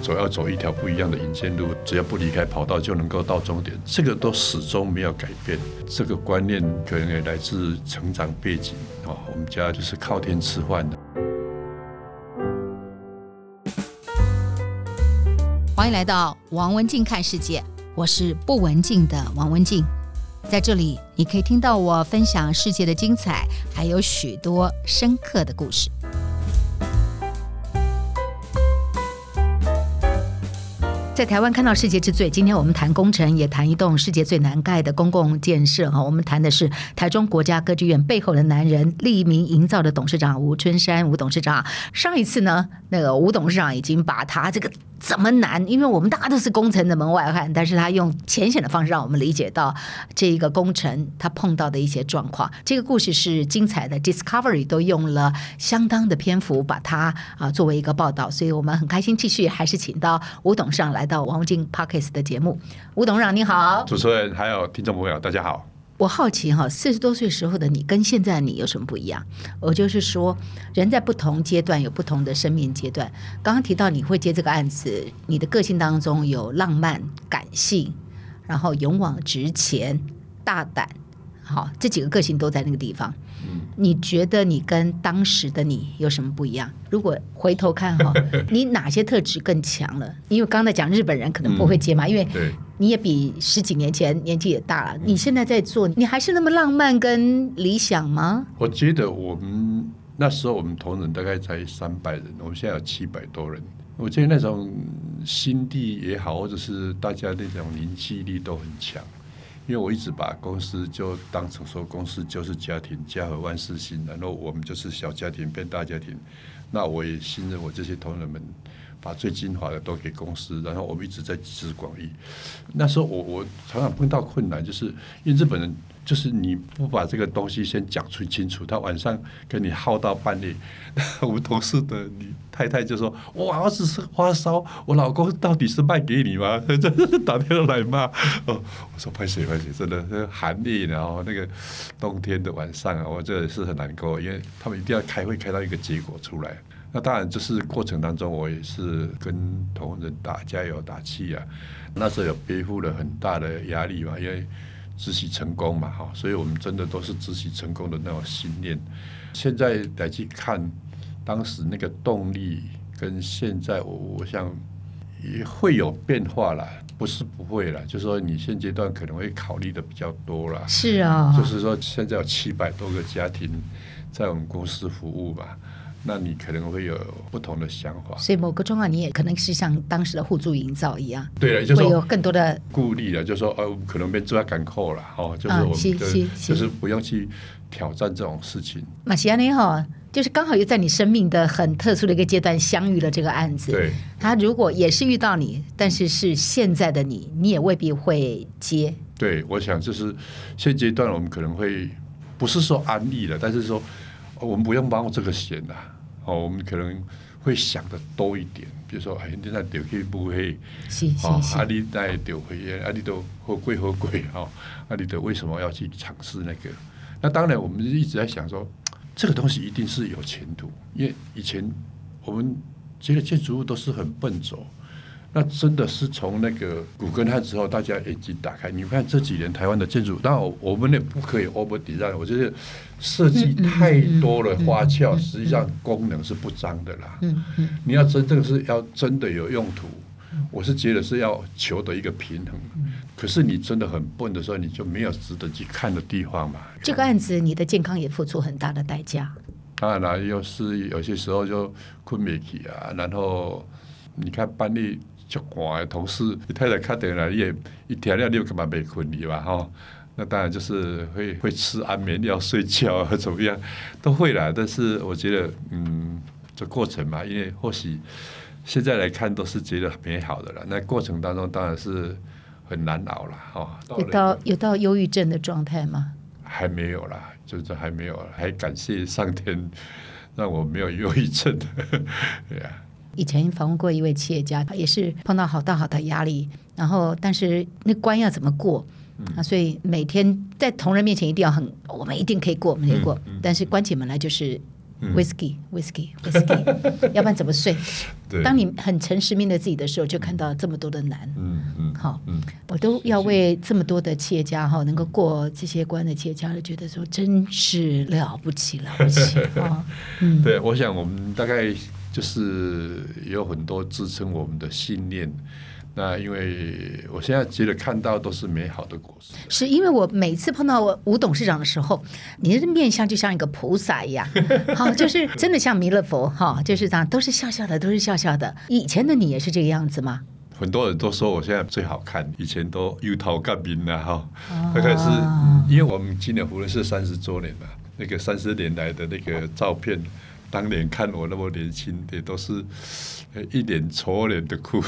总要走一条不一样的引线路，只要不离开跑道就能够到终点，这个都始终没有改变。这个观念可能也来自成长背景啊，我们家就是靠天吃饭的。欢迎来到王文静看世界，我是不文静的王文静，在这里你可以听到我分享世界的精彩，还有许多深刻的故事。在台湾看到世界之最。今天我们谈工程，也谈一栋世界最难盖的公共建设哈。我们谈的是台中国家歌剧院背后的男人，利民营造的董事长吴春山吴董事长。上一次呢，那个吴董事长已经把他这个。怎么难？因为我们大家都是工程的门外汉，但是他用浅显的方式让我们理解到这一个工程他碰到的一些状况。这个故事是精彩的，Discovery 都用了相当的篇幅把它啊作为一个报道，所以我们很开心继续还是请到吴董事长来到王文静 Podcast 的节目。吴董事长你好，主持人还有听众朋友大家好。我好奇哈，四十多岁时候的你跟现在的你有什么不一样？我就是说，人在不同阶段有不同的生命阶段。刚刚提到你会接这个案子，你的个性当中有浪漫、感性，然后勇往直前、大胆，好，这几个个性都在那个地方。你觉得你跟当时的你有什么不一样？如果回头看哈，你哪些特质更强了？因为刚才讲日本人可能不会接嘛，因为你也比十几年前年纪也大了。你现在在做，你还是那么浪漫跟理想吗？我觉得我们那时候我们同仁大概才三百人，我们现在有七百多人。我觉得那种心地也好，或者是大家那种凝聚力都很强。因为我一直把公司就当成说，公司就是家庭，家和万事兴，然后我们就是小家庭变大家庭。那我也信任我这些同仁们，把最精华的都给公司，然后我们一直在集思广益。那时候我我常常碰到困难，就是因为日本人。就是你不把这个东西先讲出清楚，他晚上跟你耗到半夜。我们同事的你太太就说：“我儿子是发烧，我老公到底是卖给你吗？” 打电话来骂。哦，我说：“拍谢拍谢，真的寒夜，然后那个冬天的晚上啊，我这也是很难过，因为他们一定要开会开到一个结果出来。那当然就是过程当中，我也是跟同仁打加油打气啊。那时候有背负了很大的压力嘛，因为。执行成功嘛，哈，所以我们真的都是执行成功的那种信念。现在来去看当时那个动力，跟现在我我想也会有变化啦，不是不会啦，就是说你现阶段可能会考虑的比较多啦。是啊，就是说现在有七百多个家庭在我们公司服务吧。那你可能会有不同的想法，所以某个状况你也可能是像当时的互助营造一样，对了，就是会有更多的顾虑了，就是说呃，可能被抓赶扣了，哦，就是我们就是就是不用去挑战这种事情。马西安你好，就是刚好又在你生命的很特殊的一个阶段相遇了这个案子。对，他如果也是遇到你，但是是现在的你，你也未必会接。对，我想就是现阶段我们可能会不是说安利了，但是说我们不用冒这个险了。哦，我们可能会想的多一点，比如说，哎，你那丢去不会，哦，阿里那丢回，阿里都好贵好贵，哈，阿里的为什么要去尝试那个？那当然，我们一直在想说，这个东西一定是有前途，因为以前我们这些建筑物都是很笨拙。那真的是从那个古根汉之后，大家眼睛打开。你看这几年台湾的建筑，当然我们也不可以 over design。我觉得设计太多了花俏，实际上功能是不彰的啦。你要真正是要真的有用途，我是觉得是要求得一个平衡。可是你真的很笨的时候，你就没有值得去看的地方嘛。这个案子，你的健康也付出很大的代价。当然了，又是有些时候就困不起啊，然后你看班里。就我的同事，你太太看电了，你也一天了，你又干嘛没困你吧？哈，那当然就是会会吃安眠药睡觉啊，怎么样都会啦。但是我觉得，嗯，这过程嘛，因为或许现在来看都是觉得很美好的了。那过程当中当然是很难熬了，哈。有到有到忧郁症的状态吗？还没有啦，就是还没有，还感谢上天让我没有忧郁症。对 呀。以前访问过一位企业家，也是碰到好大好大压力，然后但是那关要怎么过？嗯、啊，所以每天在同仁面前一定要很，我们一定可以过，我们可以过。嗯嗯、但是关起门来就是，whisky，whisky，whisky，要不然怎么睡？对当你很诚实面对自己的时候，就看到这么多的难。嗯嗯，好，嗯，我都要为这么多的企业家哈，能够过这些关的企业家，觉得说真是了不起，了不起啊！嗯，对，我想我们大概就是有很多支撑我们的信念。那因为我现在觉得看到都是美好的果实，是因为我每次碰到吴董事长的时候，你的面相就像一个菩萨一样，好，就是真的像弥勒佛哈，就是这样，都是笑笑的，都是笑笑的。以前的你也是这个样子吗？很多人都说我现在最好看，以前都油头干面了哈，大概是因为我们今年福伦社三十周年了，那个三十年来的那个照片，当年看我那么年轻的都是。一脸愁脸的哭，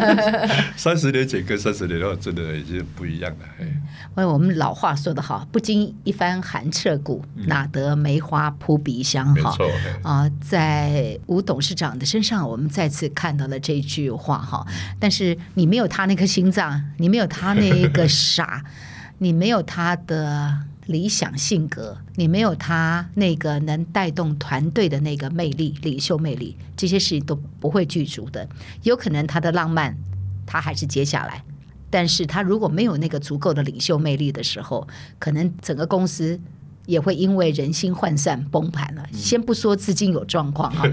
三十年前跟三十年后真的已经不一样了。哎，我们老话说得好，不经一番寒彻骨，嗯、哪得梅花扑鼻香？哈，啊，在吴董事长的身上，我们再次看到了这句话哈。但是你没有他那颗心脏，你没有他那个傻，你没有他的。理想性格，你没有他那个能带动团队的那个魅力、领袖魅力，这些事情都不会具足的。有可能他的浪漫，他还是接下来，但是他如果没有那个足够的领袖魅力的时候，可能整个公司。也会因为人心涣散崩盘了。先不说资金有状况哈，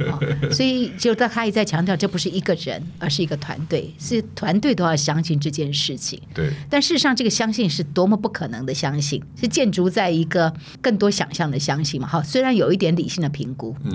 所以就他一再强调，这不是一个人，而是一个团队，是团队都要相信这件事情。对。但事实上，这个相信是多么不可能的相信，是建筑在一个更多想象的相信嘛？哈，虽然有一点理性的评估。嗯。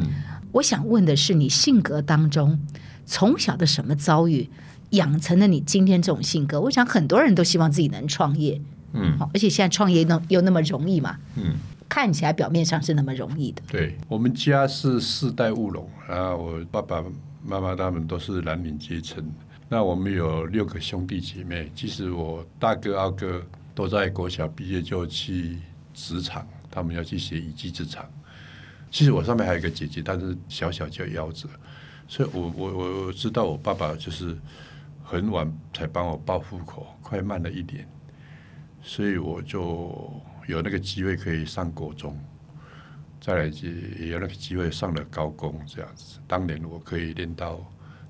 我想问的是，你性格当中从小的什么遭遇养成了你今天这种性格？我想很多人都希望自己能创业。嗯，而且现在创业那又那么容易嘛？嗯，看起来表面上是那么容易的。对，我们家是世代务农，然后我爸爸妈妈他们都是蓝领阶层。那我们有六个兄弟姐妹，其实我大哥、二哥都在国小毕业就去职场，他们要去学一技之长。其实我上面还有一个姐姐，但是小小就夭折，所以我我我知道我爸爸就是很晚才帮我报户口，快慢了一点。所以我就有那个机会可以上国中，再来就也有那个机会上了高工这样子。当年我可以练到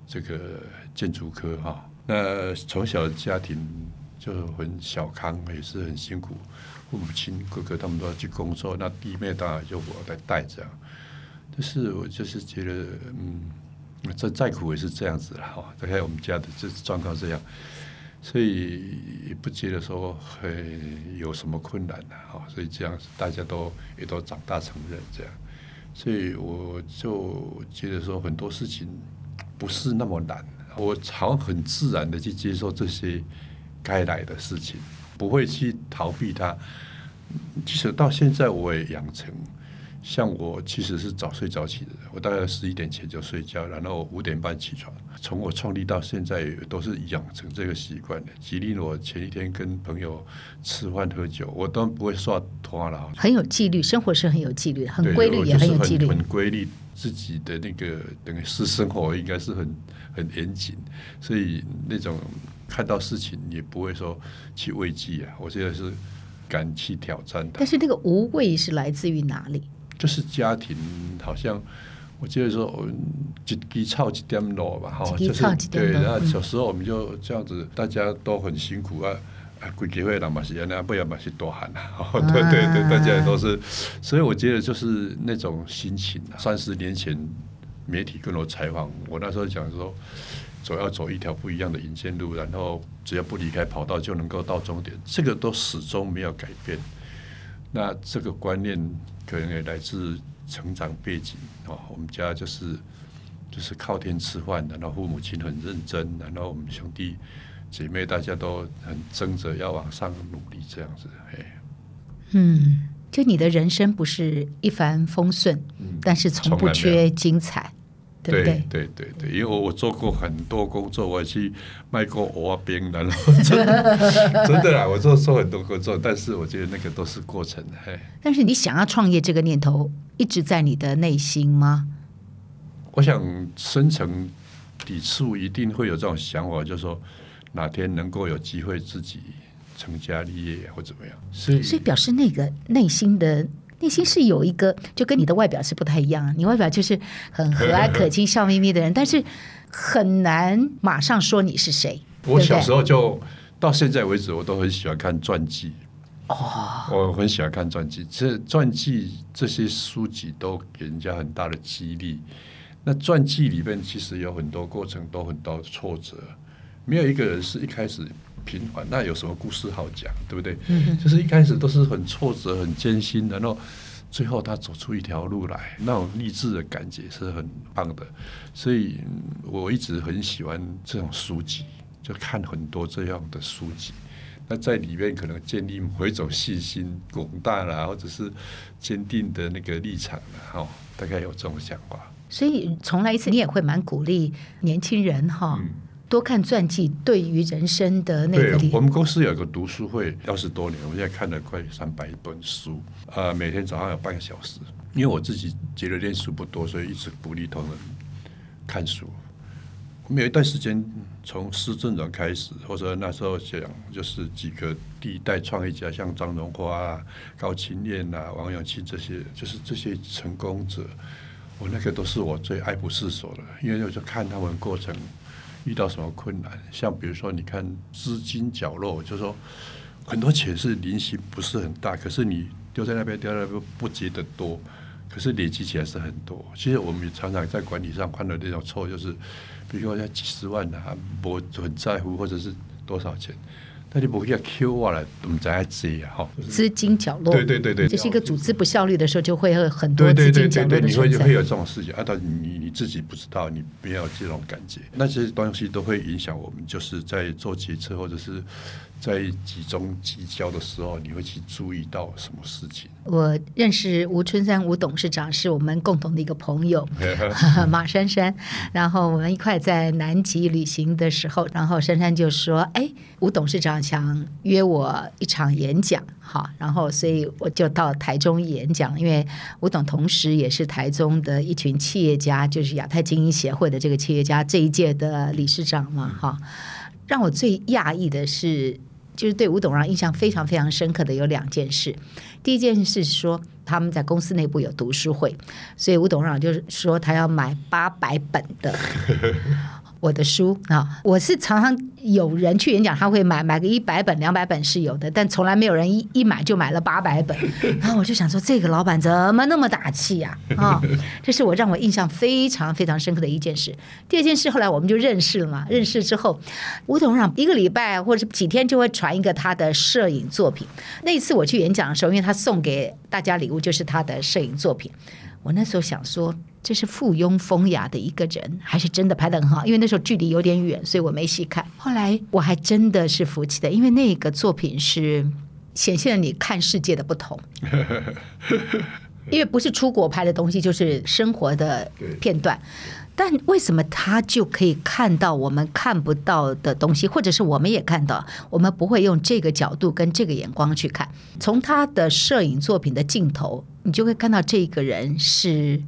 这个建筑科哈。那从小的家庭就很小康，也是很辛苦。父母亲哥哥他们都要去工作，那弟妹当然就我来带着。但是我就是觉得，嗯，这再苦也是这样子了哈。大概我们家的这状况这样。所以不觉得说很有什么困难的哈，所以这样大家都也都长大成人这样，所以我就觉得说很多事情不是那么难，我常很自然的去接受这些该来的事情，不会去逃避它。其实到现在我也养成。像我其实是早睡早起的人，我大概十一点前就睡觉，然后五点半起床。从我创立到现在，都是养成这个习惯的。吉利，我前一天跟朋友吃饭喝酒，我都不会刷拖了。很有纪律，生活是很有纪律，很规律，也很有纪律，很规律。自己的那个等于是生活应该是很很严谨，所以那种看到事情也不会说去畏惧啊。我现在是敢去挑战它。但是那个无畏是来自于哪里？就是家庭，好像我记得说，一枝草一点露吧，哈，就是对。然后小时候我们就这样子，大家都很辛苦啊，啊规家会人嘛是那不要嘛是多汗 啊，对对对，大家也都是。所以我觉得就是那种心情啊。三十年前媒体跟我采访，我那时候讲说，总要走一条不一样的引线路，然后只要不离开跑道就能够到终点，这个都始终没有改变。那这个观念。可能也来自成长背景哦，我们家就是就是靠天吃饭的，然后父母亲很认真，然后我们兄弟姐妹大家都很争着要往上努力，这样子，嘿。嗯，就你的人生不是一帆风顺，嗯，但是从不缺精彩。对对对对对，因为我我做过很多工作，我去卖过蚵仔冰，然后 真的真的啦，我做做很多工作，但是我觉得那个都是过程。嘿，但是你想要创业这个念头一直在你的内心吗？我想深层抵触一定会有这种想法，就是说哪天能够有机会自己成家立业或怎么样。所以，所以表示那个内心的。内心是有一个，就跟你的外表是不太一样。你外表就是很和蔼可亲、笑眯眯的人，但是很难马上说你是谁。我小时候就到现在为止，我都很喜欢看传记。哦，我很喜欢看传记，这传记这些书籍都给人家很大的激励。那传记里面其实有很多过程，都很多挫折，没有一个人是一开始平凡。那有什么故事好讲，对不对？嗯，就是一开始都是很挫折、很艰辛，然后最后他走出一条路来，那种励志的感觉是很棒的。所以我一直很喜欢这种书籍，就看很多这样的书籍。那在里面可能建立某一种信心、广大啦，或者是坚定的那个立场啦，哈，大概有这种想法。所以重来一次，你也会蛮鼓励年轻人哈，嗯、多看传记，对于人生的那个。对，我们公司有一个读书会，二十多年，我现在看了快三百本书，呃，每天早上有半个小时。因为我自己觉得念书不多，所以一直鼓励同仁看书。我们有一段时间，从施正荣开始，或者那时候讲，就是几个第一代创业家，像张荣华啊、高清燕啊、王永庆这些，就是这些成功者，我那个都是我最爱不释手的，因为我就看他们过程遇到什么困难，像比如说，你看资金角落，就是说很多钱是零息不是很大，可是你丢在那边，丢在那边不觉得多，可是累积起来是很多。其实我们也常常在管理上犯的那种错，就是。比如说像几十万的啊，不很在乎，或者是多少钱，但你不会要 Q 我了，我们再接啊，哈。资金角落，对对对对，这是一个组织不效率的时候，就会有很多资金角落你会就会有这种事情啊，但你你自己不知道，你没有这种感觉，那些东西都会影响我们，就是在做决策或者是。在集中聚焦的时候，你会去注意到什么事情？我认识吴春山吴董事长是我们共同的一个朋友，马珊珊。然后我们一块在南极旅行的时候，然后珊珊就说：“哎，吴董事长想约我一场演讲，哈，然后所以我就到台中演讲，因为吴董同时也是台中的一群企业家，就是亚太精英协会的这个企业家这一届的理事长嘛，哈。让我最讶异的是。”就是对吴董让印象非常非常深刻的有两件事，第一件事是说他们在公司内部有读书会，所以吴董让就是说他要买八百本的。我的书啊，我是常常有人去演讲，他会买买个一百本、两百本是有的，但从来没有人一一买就买了八百本。然后我就想说，这个老板怎么那么大气呀？啊，啊，这是我让我印象非常非常深刻的一件事。第二件事，后来我们就认识了嘛，认识之后，吴董事长一个礼拜或者几天就会传一个他的摄影作品。那一次我去演讲的时候，因为他送给大家礼物就是他的摄影作品，我那时候想说。这是附庸风雅的一个人，还是真的拍的很好？因为那时候距离有点远，所以我没细看。后来我还真的是服气的，因为那个作品是显现了你看世界的不同。因为不是出国拍的东西，就是生活的片段。但为什么他就可以看到我们看不到的东西，或者是我们也看到，我们不会用这个角度跟这个眼光去看？从他的摄影作品的镜头，你就会看到这个人是。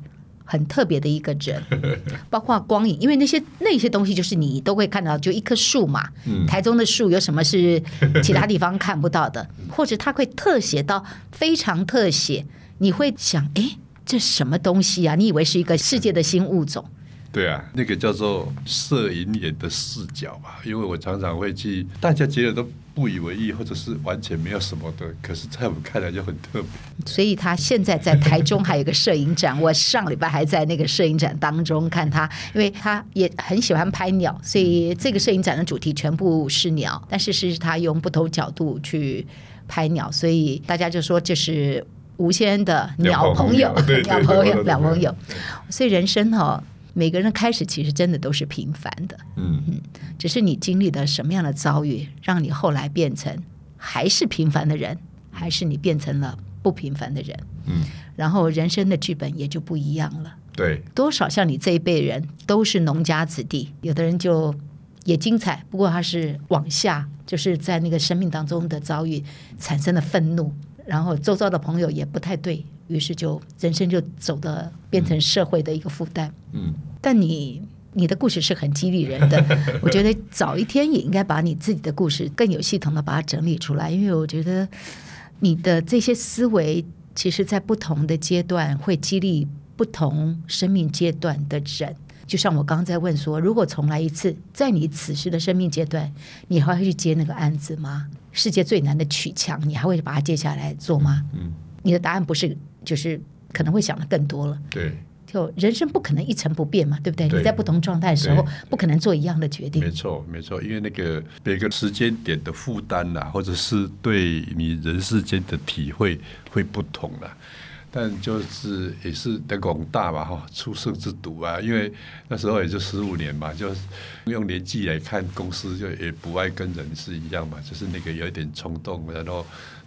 很特别的一个人，包括光影，因为那些那些东西就是你都会看到，就一棵树嘛。嗯、台中的树有什么是其他地方看不到的？或者他会特写到非常特写，你会想，哎，这什么东西啊？你以为是一个世界的新物种？对啊，那个叫做摄影眼的视角吧。因为我常常会去，大家觉得都不以为意，或者是完全没有什么的，可是在我们看来就很特别。所以他现在在台中还有个摄影展，我上礼拜还在那个摄影展当中看他，因为他也很喜欢拍鸟，所以这个摄影展的主题全部是鸟，但是是他用不同角度去拍鸟，所以大家就说这是吴先生的鸟朋友，鸟朋友，鸟朋友。所以人生哈。每个人开始其实真的都是平凡的，嗯。嗯，只是你经历的什么样的遭遇，让你后来变成还是平凡的人，还是你变成了不平凡的人，嗯，然后人生的剧本也就不一样了。对，多少像你这一辈人都是农家子弟，有的人就也精彩，不过他是往下，就是在那个生命当中的遭遇产生了愤怒，然后周遭的朋友也不太对。于是就人生就走的变成社会的一个负担。嗯，但你你的故事是很激励人的，我觉得早一天也应该把你自己的故事更有系统的把它整理出来，因为我觉得你的这些思维其实在不同的阶段会激励不同生命阶段的人。就像我刚刚在问说，如果重来一次，在你此时的生命阶段，你还会去接那个案子吗？世界最难的取墙，你还会把它接下来做吗？嗯，你的答案不是，就是可能会想的更多了。对，就人生不可能一成不变嘛，对不对？对，你在不同状态的时候，不可能做一样的决定。没错，没错，因为那个每个时间点的负担呐，或者是对你人世间的体会会不同了。但就是也是在广大嘛哈，初生之毒啊，因为那时候也就十五年嘛，就用年纪来看，公司就也不爱跟人是一样嘛，就是那个有一点冲动，然后。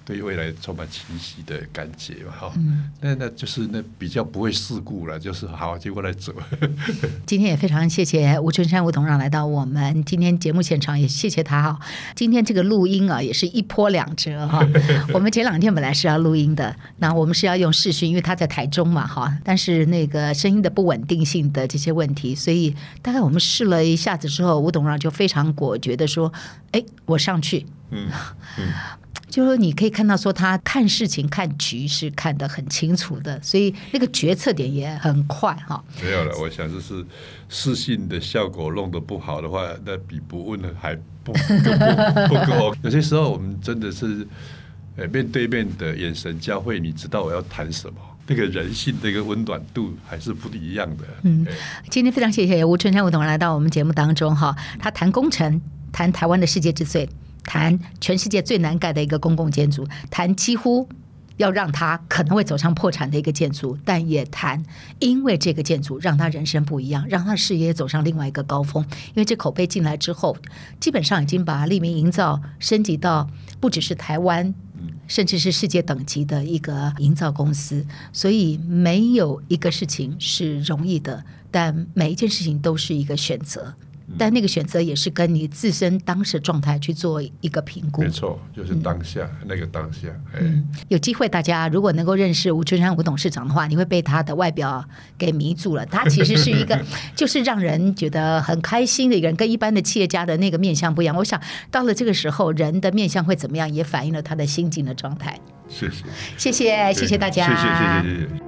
对未来充满期许的感觉嘛，哈、嗯，那那就是那比较不会世故了，就是好，结果来走。今天也非常谢谢吴春山吴董事长来到我们今天节目现场，也谢谢他哈。今天这个录音啊，也是一波两折哈。我们前两天本来是要录音的，那我们是要用视讯，因为他在台中嘛哈。但是那个声音的不稳定性的这些问题，所以大概我们试了一下子之后，吴董事长就非常果决的说：“哎，我上去。”嗯嗯。就是说你可以看到，说他看事情、看局势看得很清楚的，所以那个决策点也很快哈。没有了，我想就是私信的效果弄得不好的话，那比不问的还不不不够。有些时候我们真的是呃面对面的眼神交汇，你知道我要谈什么，那个人性的一个温暖度还是不一样的。嗯，今天非常谢谢吴春山吴董来到我们节目当中哈，他谈工程，谈台湾的世界之最。谈全世界最难盖的一个公共建筑，谈几乎要让他可能会走上破产的一个建筑，但也谈因为这个建筑让他人生不一样，让他事业走上另外一个高峰。因为这口碑进来之后，基本上已经把利民营造升级到不只是台湾，甚至是世界等级的一个营造公司。所以没有一个事情是容易的，但每一件事情都是一个选择。但那个选择也是跟你自身当时状态去做一个评估。没错，就是当下、嗯、那个当下。嗯，有机会大家如果能够认识吴春山吴董事长的话，你会被他的外表给迷住了。他其实是一个，就是让人觉得很开心的一个人，跟一般的企业家的那个面相不一样。我想到了这个时候，人的面相会怎么样，也反映了他的心境的状态。谢谢，谢谢，谢谢大家。谢谢，谢谢，谢谢。